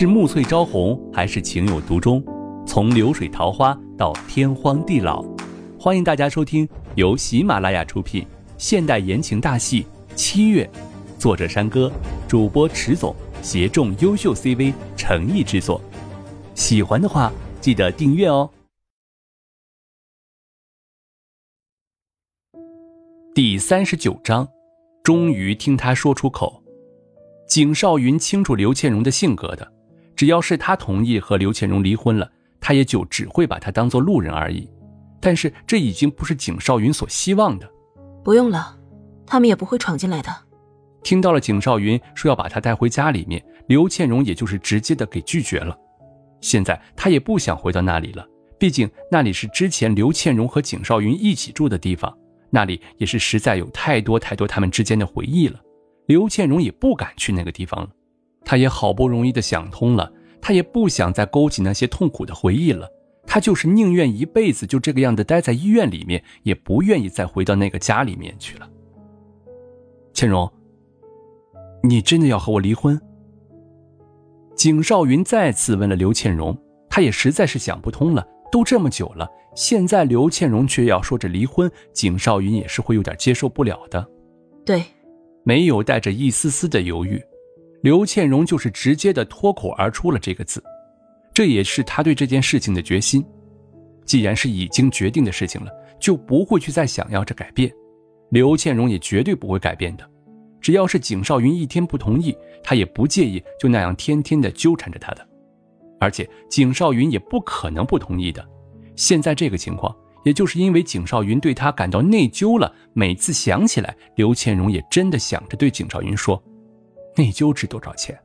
是暮翠朝红，还是情有独钟？从流水桃花到天荒地老，欢迎大家收听由喜马拉雅出品现代言情大戏《七月》，作者山歌，主播迟总，协众优秀 CV 诚意制作。喜欢的话，记得订阅哦。第三十九章，终于听他说出口。景少云清楚刘倩荣的性格的。只要是他同意和刘倩荣离婚了，他也就只会把她当做路人而已。但是这已经不是景少云所希望的。不用了，他们也不会闯进来的。听到了景少云说要把他带回家里面，刘倩荣也就是直接的给拒绝了。现在他也不想回到那里了，毕竟那里是之前刘倩荣和景少云一起住的地方，那里也是实在有太多太多他们之间的回忆了。刘倩荣也不敢去那个地方了。他也好不容易的想通了，他也不想再勾起那些痛苦的回忆了。他就是宁愿一辈子就这个样子待在医院里面，也不愿意再回到那个家里面去了。倩蓉，你真的要和我离婚？景少云再次问了刘倩蓉，他也实在是想不通了。都这么久了，现在刘倩蓉却要说着离婚，景少云也是会有点接受不了的。对，没有带着一丝丝的犹豫。刘倩荣就是直接的脱口而出了这个字，这也是他对这件事情的决心。既然是已经决定的事情了，就不会去再想要着改变。刘倩荣也绝对不会改变的，只要是景少云一天不同意，他也不介意就那样天天的纠缠着他的。而且景少云也不可能不同意的。现在这个情况，也就是因为景少云对他感到内疚了。每次想起来，刘倩荣也真的想着对景少云说。内疚值多少钱？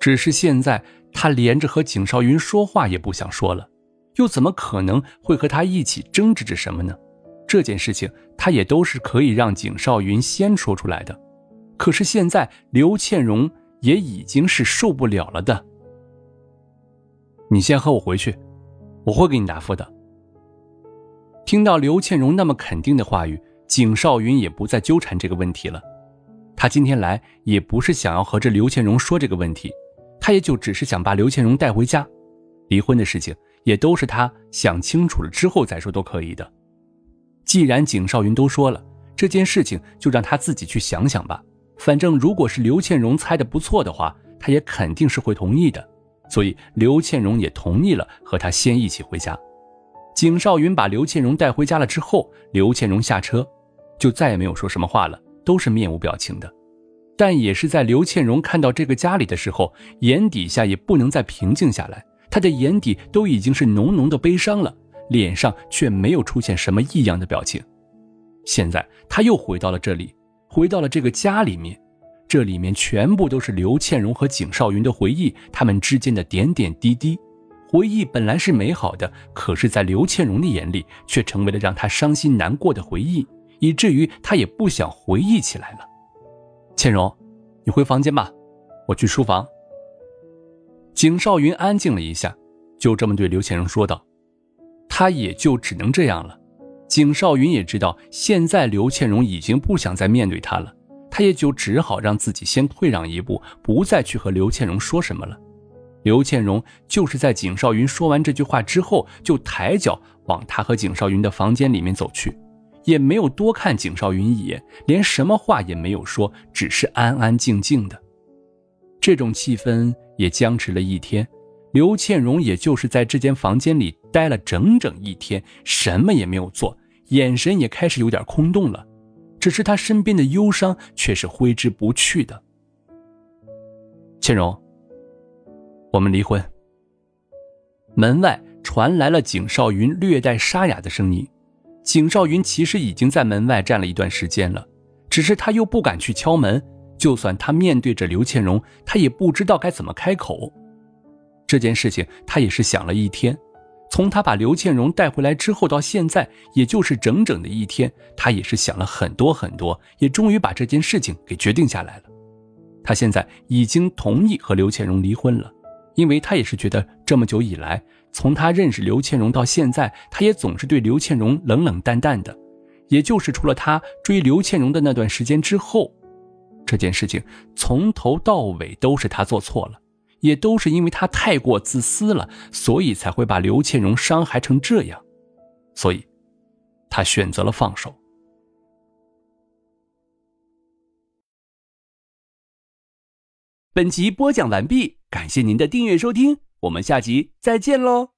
只是现在他连着和景少云说话也不想说了，又怎么可能会和他一起争执着什么呢？这件事情他也都是可以让景少云先说出来的。可是现在刘倩荣也已经是受不了了的。你先和我回去，我会给你答复的。听到刘倩荣那么肯定的话语，景少云也不再纠缠这个问题了。他今天来也不是想要和这刘倩荣说这个问题，他也就只是想把刘倩荣带回家。离婚的事情也都是他想清楚了之后再说都可以的。既然景少云都说了这件事情，就让他自己去想想吧。反正如果是刘倩荣猜的不错的话，他也肯定是会同意的。所以刘倩荣也同意了和他先一起回家。景少云把刘倩荣带回家了之后，刘倩荣下车，就再也没有说什么话了。都是面无表情的，但也是在刘倩荣看到这个家里的时候，眼底下也不能再平静下来。她的眼底都已经是浓浓的悲伤了，脸上却没有出现什么异样的表情。现在她又回到了这里，回到了这个家里面，这里面全部都是刘倩荣和景少云的回忆，他们之间的点点滴滴。回忆本来是美好的，可是，在刘倩荣的眼里，却成为了让她伤心难过的回忆。以至于他也不想回忆起来了。倩荣，你回房间吧，我去书房。景少云安静了一下，就这么对刘倩荣说道：“他也就只能这样了。”景少云也知道，现在刘倩荣已经不想再面对他了，他也就只好让自己先退让一步，不再去和刘倩荣说什么了。刘倩荣就是在景少云说完这句话之后，就抬脚往他和景少云的房间里面走去。也没有多看景少云一眼，连什么话也没有说，只是安安静静的。这种气氛也僵持了一天，刘倩荣也就是在这间房间里待了整整一天，什么也没有做，眼神也开始有点空洞了。只是他身边的忧伤却是挥之不去的。倩荣，我们离婚。门外传来了景少云略带沙哑的声音。景少云其实已经在门外站了一段时间了，只是他又不敢去敲门。就算他面对着刘倩荣，他也不知道该怎么开口。这件事情他也是想了一天，从他把刘倩荣带回来之后到现在，也就是整整的一天，他也是想了很多很多，也终于把这件事情给决定下来了。他现在已经同意和刘倩荣离婚了，因为他也是觉得这么久以来。从他认识刘倩荣到现在他也总是对刘倩荣冷冷淡淡的也就是除了他追刘倩荣的那段时间之后这件事情从头到尾都是他做错了也都是因为他太过自私了所以才会把刘倩荣伤害成这样所以他选择了放手。本集播讲完毕感谢您的订阅收听。我们下集再见喽